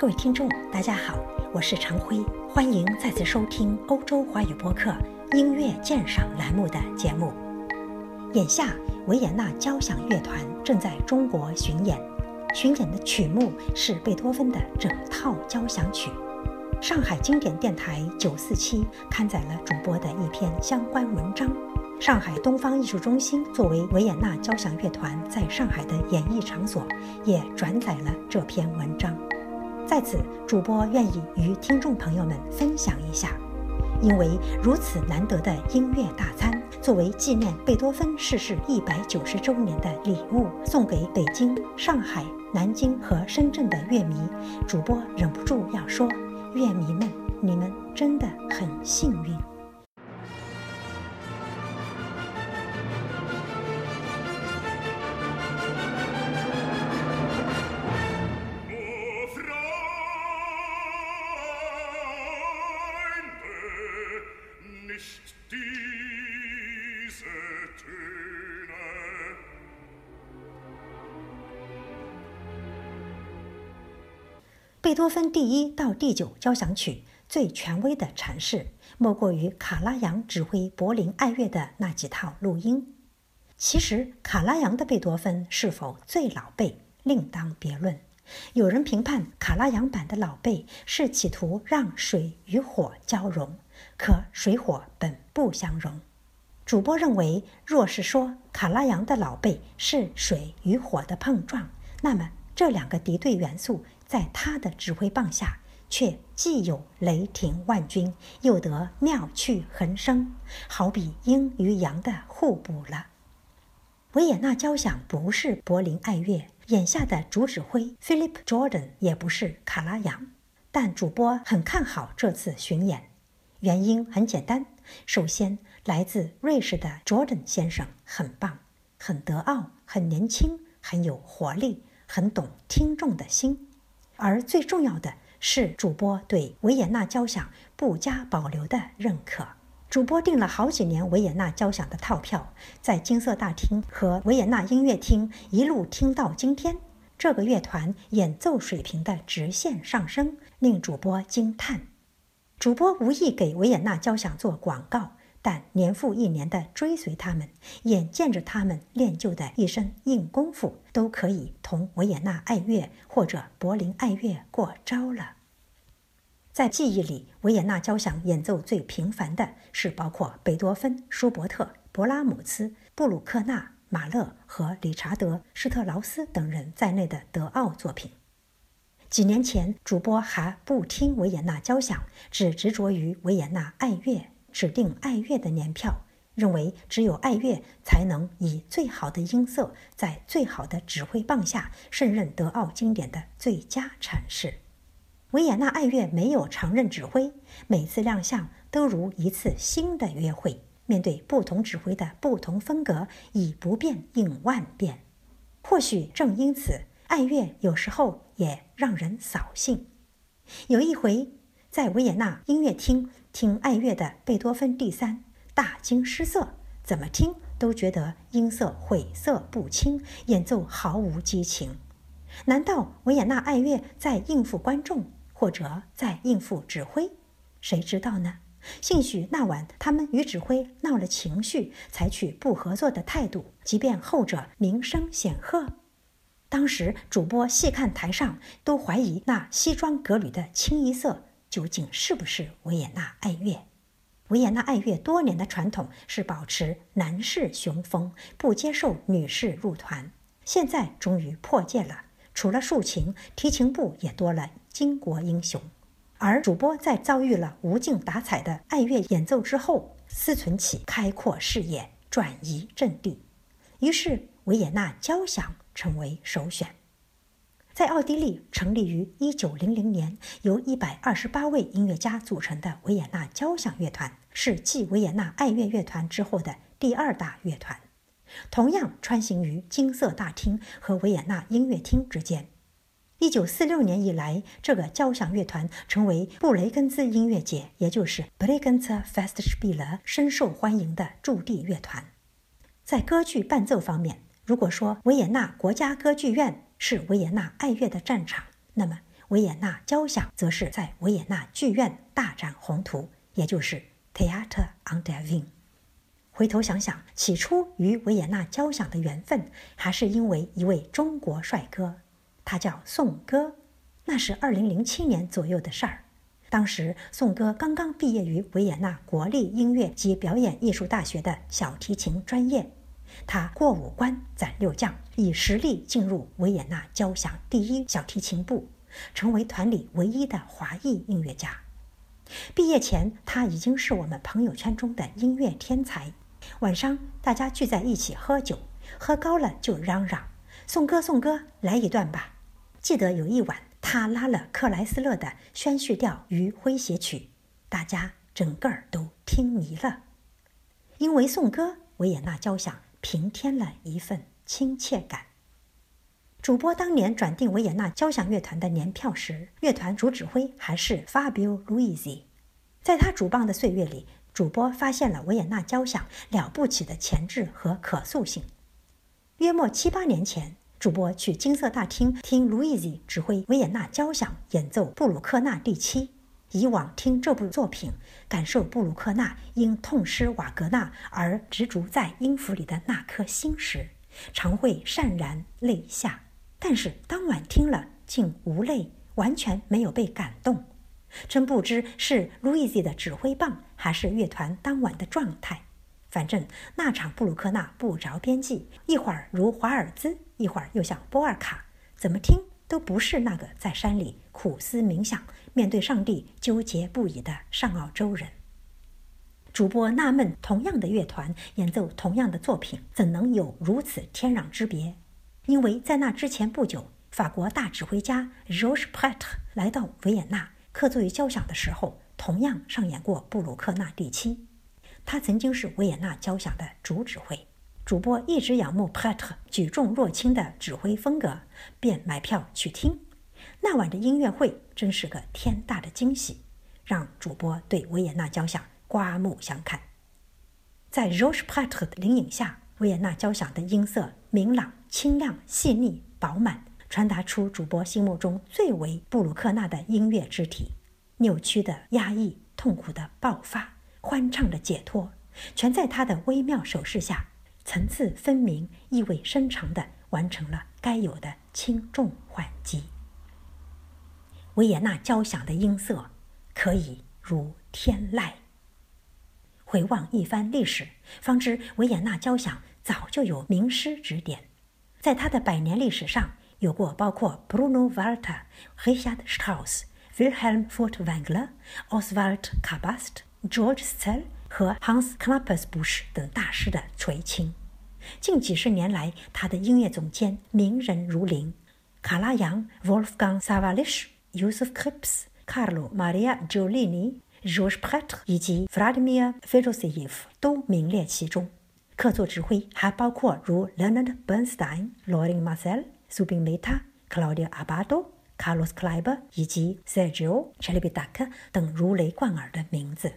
各位听众，大家好，我是常辉，欢迎再次收听欧洲华语播客音乐鉴赏栏目的节目。眼下，维也纳交响乐团正在中国巡演，巡演的曲目是贝多芬的整套交响曲。上海经典电台九四七刊载了主播的一篇相关文章。上海东方艺术中心作为维也纳交响乐团在上海的演艺场所，也转载了这篇文章。在此，主播愿意与听众朋友们分享一下，因为如此难得的音乐大餐，作为纪念贝多芬逝世一百九十周年的礼物，送给北京、上海、南京和深圳的乐迷，主播忍不住要说：乐迷们，你们真的很幸贝多芬第一到第九交响曲最权威的阐释，莫过于卡拉扬指挥柏林爱乐的那几套录音。其实，卡拉扬的贝多芬是否最老辈，另当别论。有人评判卡拉扬版的老辈是企图让水与火交融，可水火本不相容。主播认为，若是说卡拉扬的老辈是水与火的碰撞，那么这两个敌对元素。在他的指挥棒下，却既有雷霆万钧，又得妙趣横生，好比阴与阳的互补了。维也纳交响不是柏林爱乐，眼下的主指挥 Philip Jordan 也不是卡拉扬，但主播很看好这次巡演，原因很简单：首先，来自瑞士的 Jordan 先生很棒，很德奥，很年轻，很有活力，很懂听众的心。而最重要的是，主播对维也纳交响不加保留的认可。主播订了好几年维也纳交响的套票，在金色大厅和维也纳音乐厅一路听到今天。这个乐团演奏水平的直线上升，令主播惊叹。主播无意给维也纳交响做广告。但年复一年的追随他们，眼见着他们练就的一身硬功夫，都可以同维也纳爱乐或者柏林爱乐过招了。在记忆里，维也纳交响演奏最频繁的是包括贝多芬、舒伯特、勃拉姆斯、布鲁克纳、马勒和理查德·施特劳斯等人在内的德奥作品。几年前，主播还不听维也纳交响，只执着于维也纳爱乐。指定爱乐的年票，认为只有爱乐才能以最好的音色，在最好的指挥棒下，胜任德奥经典的最佳阐释。维也纳爱乐没有常任指挥，每次亮相都如一次新的约会。面对不同指挥的不同风格，以不变应万变。或许正因此，爱乐有时候也让人扫兴。有一回，在维也纳音乐厅。听爱乐的贝多芬第三，大惊失色，怎么听都觉得音色晦涩不清，演奏毫无激情。难道维也纳爱乐在应付观众，或者在应付指挥？谁知道呢？兴许那晚他们与指挥闹了情绪，采取不合作的态度，即便后者名声显赫。当时主播细看台上，都怀疑那西装革履的清一色。究竟是不是维也纳爱乐？维也纳爱乐多年的传统是保持男士雄风，不接受女士入团。现在终于破戒了，除了竖琴，提琴部也多了巾帼英雄。而主播在遭遇了无精打采的爱乐演奏之后，思忖起开阔视野、转移阵地，于是维也纳交响成为首选。在奥地利成立于1900年，由128位音乐家组成的维也纳交响乐团，是继维也纳爱乐乐团之后的第二大乐团，同样穿行于金色大厅和维也纳音乐厅之间。1946年以来，这个交响乐团成为布雷根兹音乐节，也就是 b r e g e n z e f e s t s p i e l e 深受欢迎的驻地乐团。在歌剧伴奏方面，如果说维也纳国家歌剧院，是维也纳爱乐的战场，那么维也纳交响则是在维也纳剧院大展宏图，也就是 Theater an der Wien。回头想想，起初与维也纳交响的缘分，还是因为一位中国帅哥，他叫宋歌。那是二零零七年左右的事儿。当时宋歌刚刚毕业于维也纳国立音乐及表演艺术大学的小提琴专业，他过五关斩六将，以实力进入维也纳交响第一小提琴部，成为团里唯一的华裔音乐家。毕业前，他已经是我们朋友圈中的音乐天才。晚上大家聚在一起喝酒，喝高了就嚷嚷：“宋歌，宋歌，来一段吧！”记得有一晚，他拉了克莱斯勒的《宣叙调与诙谐曲》，大家整个儿都听迷了。因为宋歌，维也纳交响平添了一份亲切感。主播当年转订维也纳交响乐团的年票时，乐团主指挥还是 Fabio Luisi。在他主棒的岁月里，主播发现了维也纳交响了不起的潜质和可塑性。约莫七八年前，主播去金色大厅听 Luisi 指挥维也纳交响演奏布鲁克纳第七。以往听这部作品，感受布鲁克纳因痛失瓦格纳而执着在音符里的那颗心时，常会潸然泪下。但是当晚听了，竟无泪，完全没有被感动。真不知是路易斯的指挥棒，还是乐团当晚的状态。反正那场布鲁克纳不着边际，一会儿如华尔兹，一会儿又像波尔卡，怎么听都不是那个在山里苦思冥想、面对上帝纠结不已的上澳洲人。主播纳闷：同样的乐团演奏同样的作品，怎能有如此天壤之别？因为在那之前不久，法国大指挥家 Georges Prat 来到维也纳客座于交响的时候，同样上演过布鲁克纳第七。他曾经是维也纳交响的主指挥。主播一直仰慕 Prat 举重若轻的指挥风格，便买票去听。那晚的音乐会真是个天大的惊喜，让主播对维也纳交响刮目相看。在 Georges Prat 的领引下，维也纳交响的音色明朗。清亮、细腻、饱满，传达出主播心目中最为布鲁克纳的音乐肢体。扭曲的压抑、痛苦的爆发、欢畅的解脱，全在他的微妙手势下，层次分明、意味深长地完成了该有的轻重缓急。维也纳交响的音色可以如天籁。回望一番历史，方知维也纳交响早就有名师指点。在他的百年历史上，有过包括 Bruno Walter、Richard Strauss、Wilhelm Furtwängler、Oswald Kabast、George Szell 和 Hans klappersbusch 等大师的垂青。近几十年来，他的音乐总监名人如林，卡拉扬、Wolfgang Sawallisch、Josef Krips、Carlo Maria Giulini、Georges Prat 以及 Vladimir Fedoseev 都名列其中。客座指挥还包括如 Leonard Bernstein、Lorin Marcel、Subin Mehta、Claudio Abbado、Carlos Kleiber 以及 Sergio c h e l i b i d a k 等如雷贯耳的名字。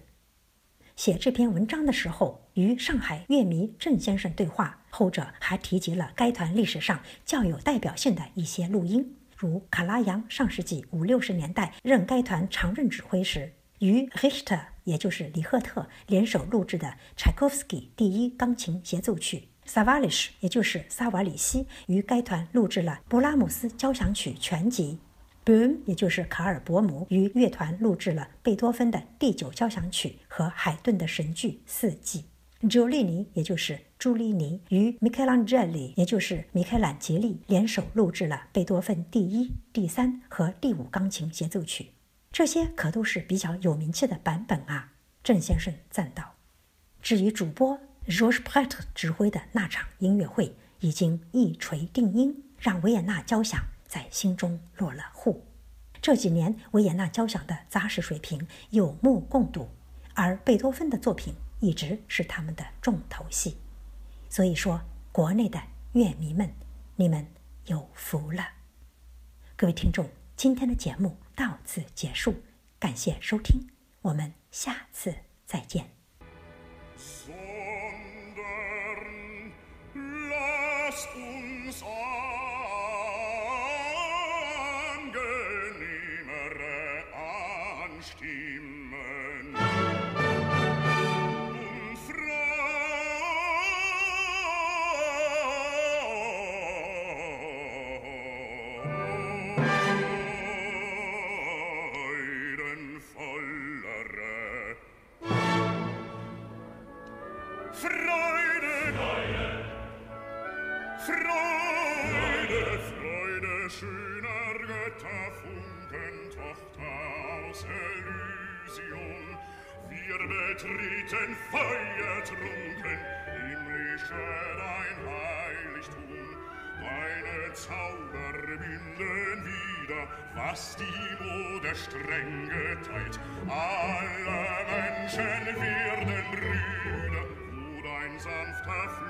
写这篇文章的时候，与上海乐迷郑先生对话，后者还提及了该团历史上较有代表性的一些录音，如卡拉扬上世纪五六十年代任该团常任指挥时，与 Richter。也就是李赫特联手录制的柴可夫斯基第一钢琴协奏曲，萨瓦里什，也就是萨瓦里西，与该团录制了布拉姆斯交响曲全集。Boom，也就是卡尔伯姆，与乐团录制了贝多芬的第九交响曲和海顿的神剧四季。朱利尼，也就是朱利尼，与米开朗基里，也就是米开朗基利，联手录制了贝多芬第一、第三和第五钢琴协奏曲。这些可都是比较有名气的版本啊，郑先生赞道。至于主播 Georges Prat 指挥的那场音乐会，已经一锤定音，让维也纳交响在心中落了户。这几年维也纳交响的扎实水平有目共睹，而贝多芬的作品一直是他们的重头戏。所以说，国内的乐迷们，你们有福了。各位听众，今天的节目。到此结束，感谢收听，我们下次再见。Betreten feuertrunken himmlische dein heiligtum. Deine zauber binden wieder was die mode streng geteilt. Alle menschen werden brüder wo dein sanfter